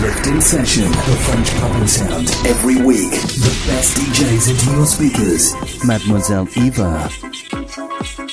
Uplifting Session, the French pumping sound. Every week, the best DJs into your speakers. Mademoiselle Eva.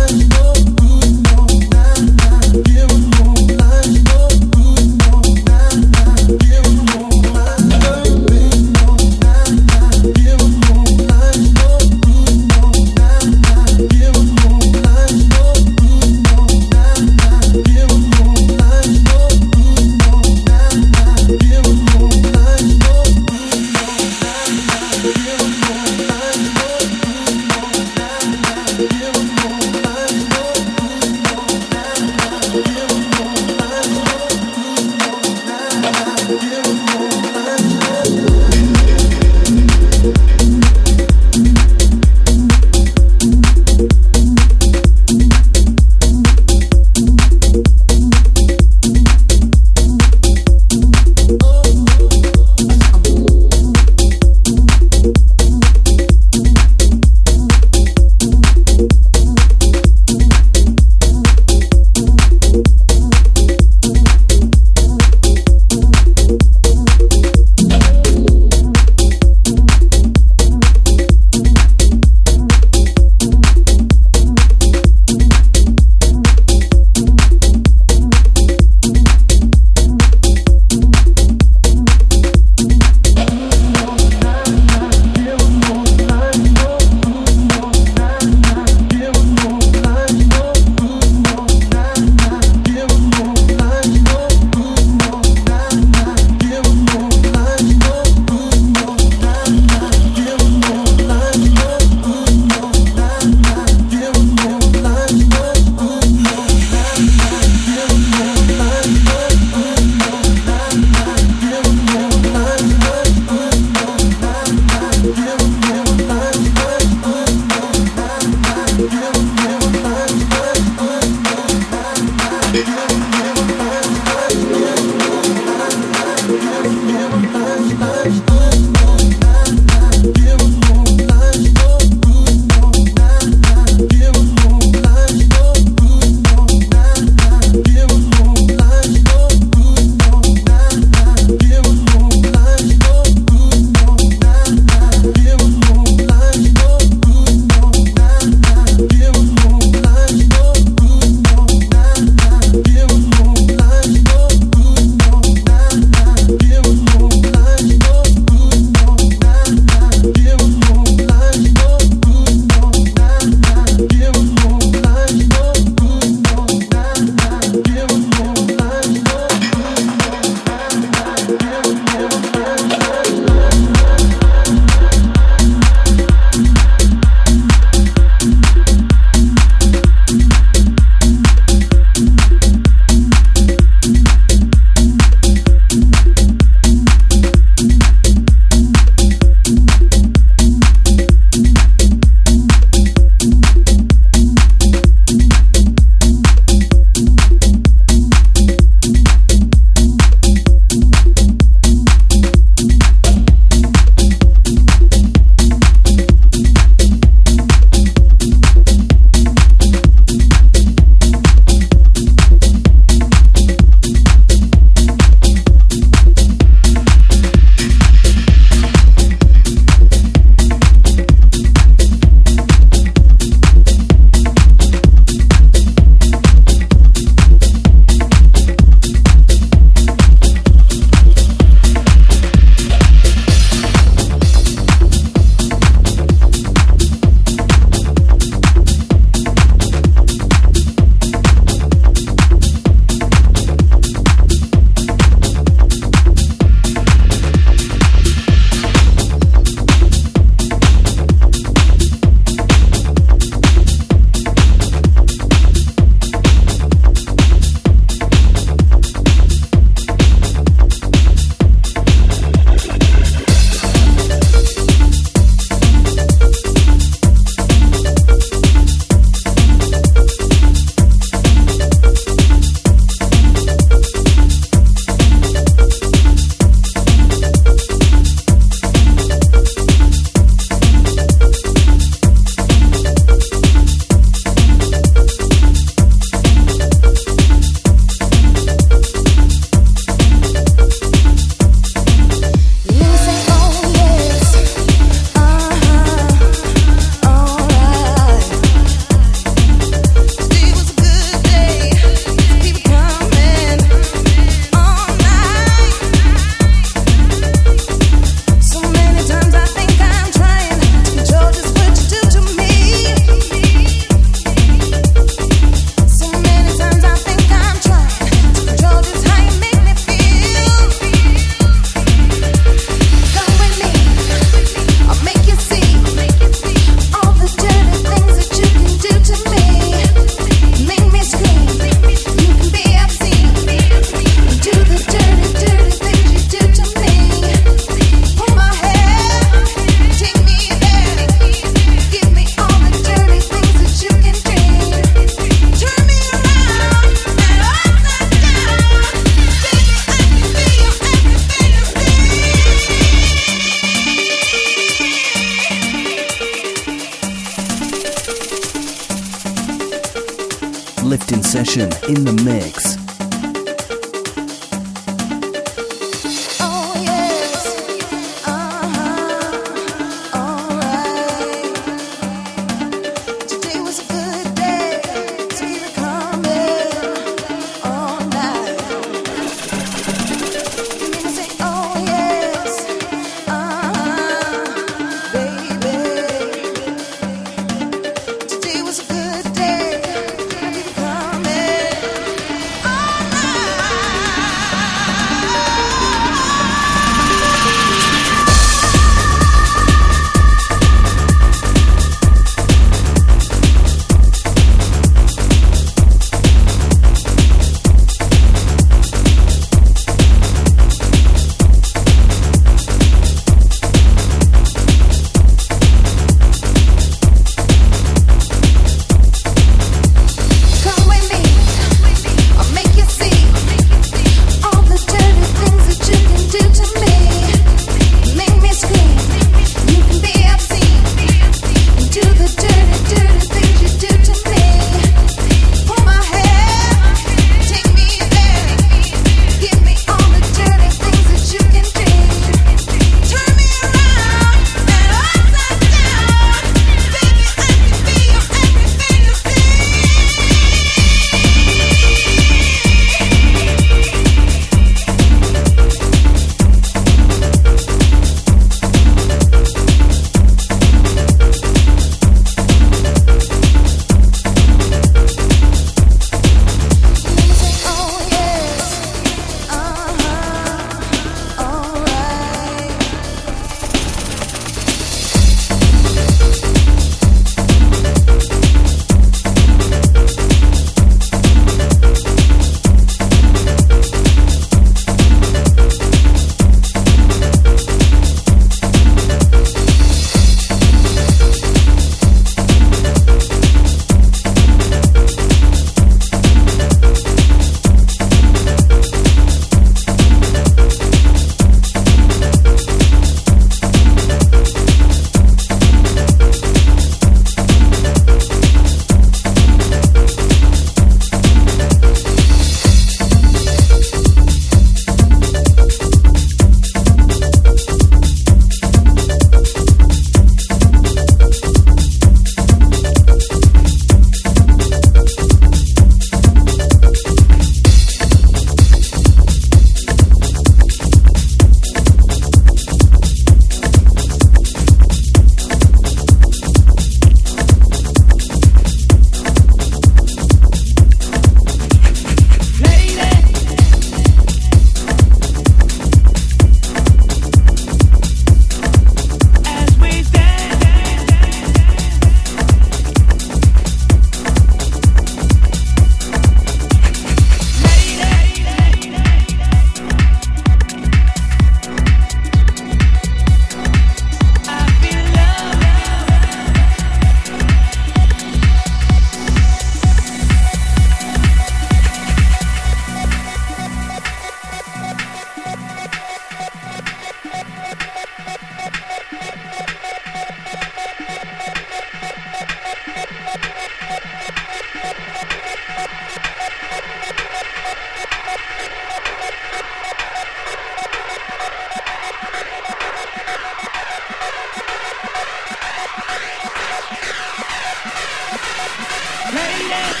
Yeah.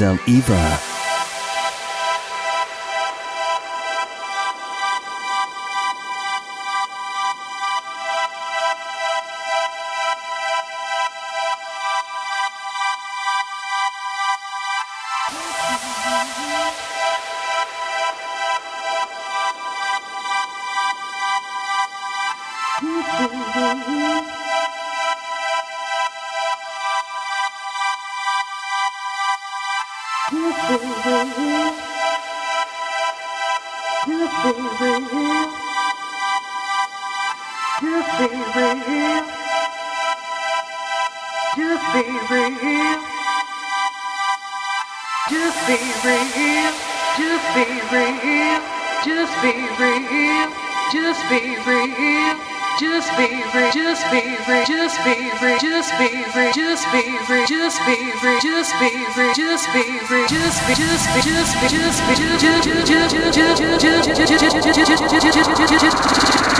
Mademoiselle Eva. be real. Just be real. Just be real. Just be real. Just be real. Just be real. Just be real. Just be real. Just be real. Just be real. Just be real. Just be real. Just be real. Just be real. Just be real. just be real. just be real. just be real. just be just just just just just just just just just just just just just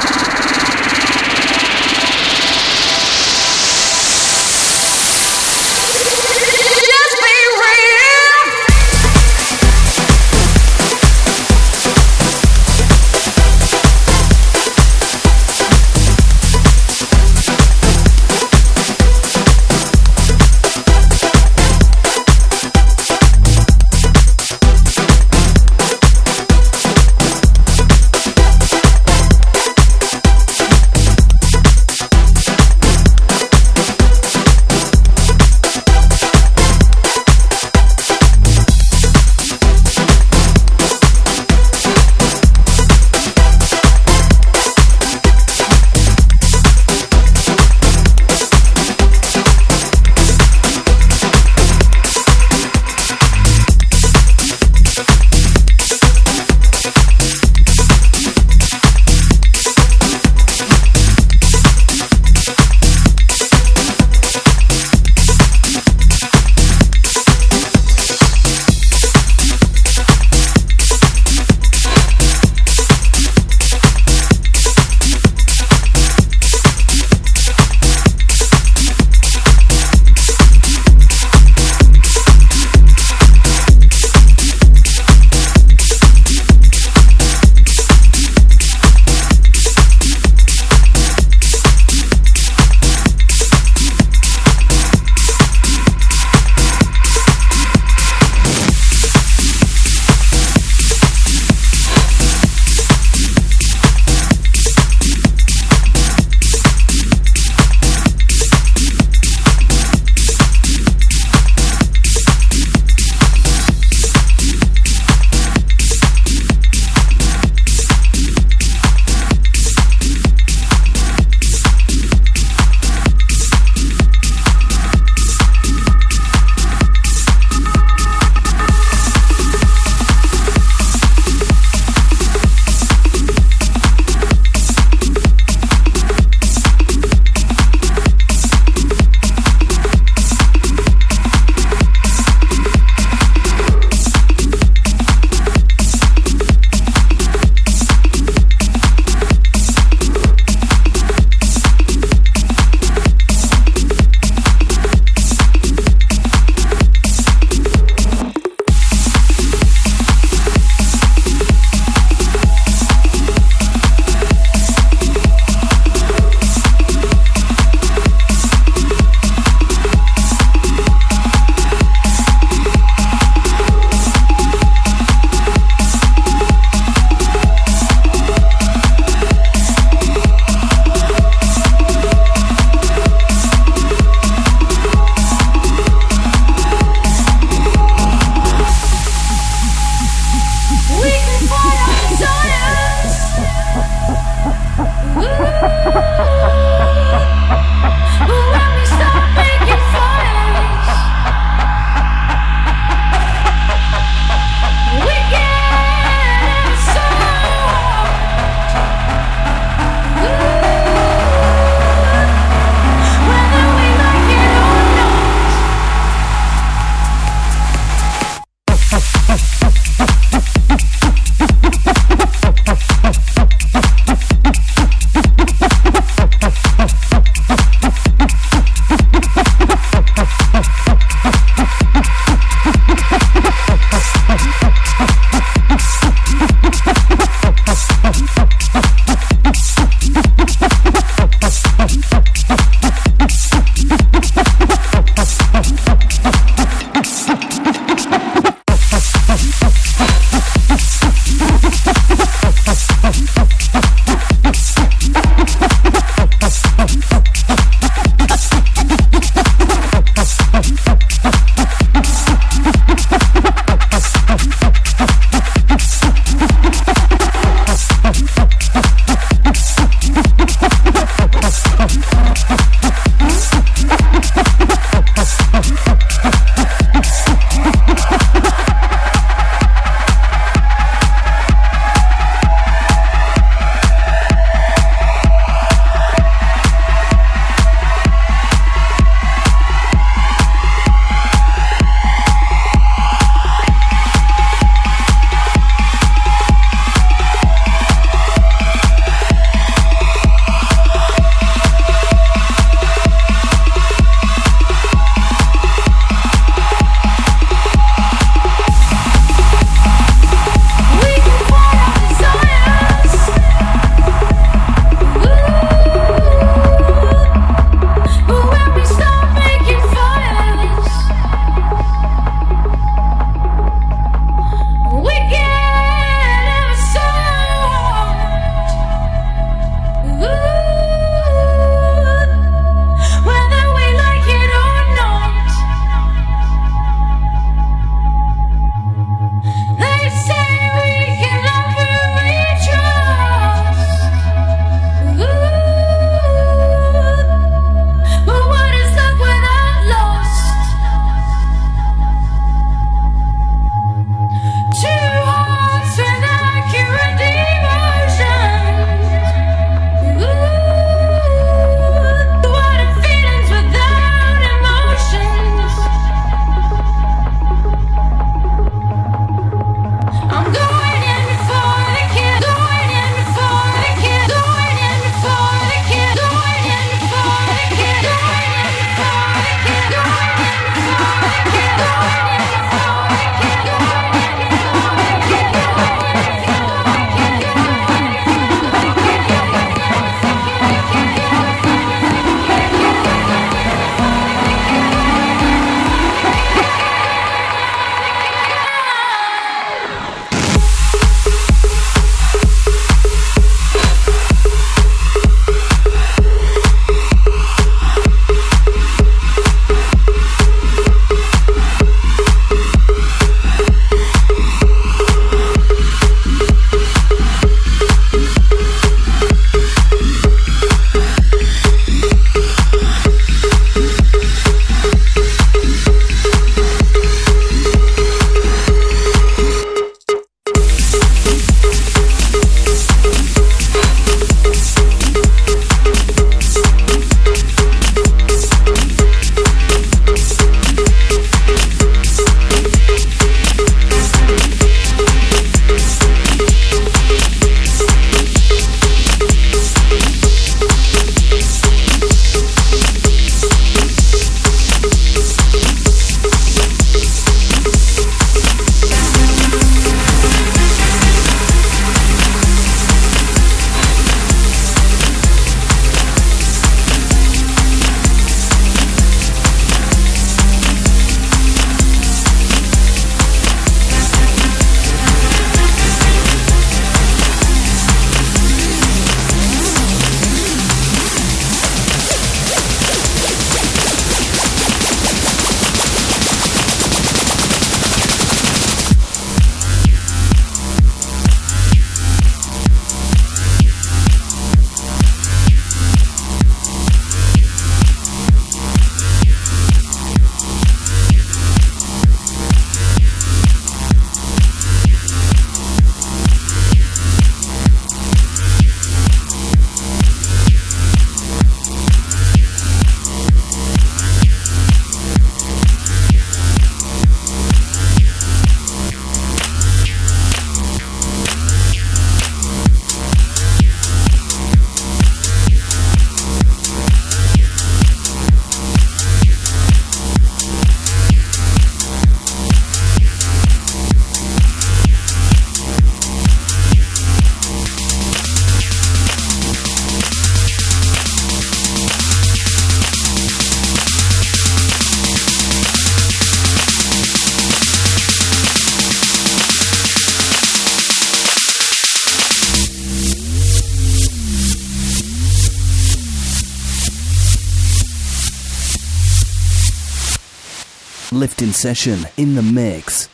Lifting Session in the mix.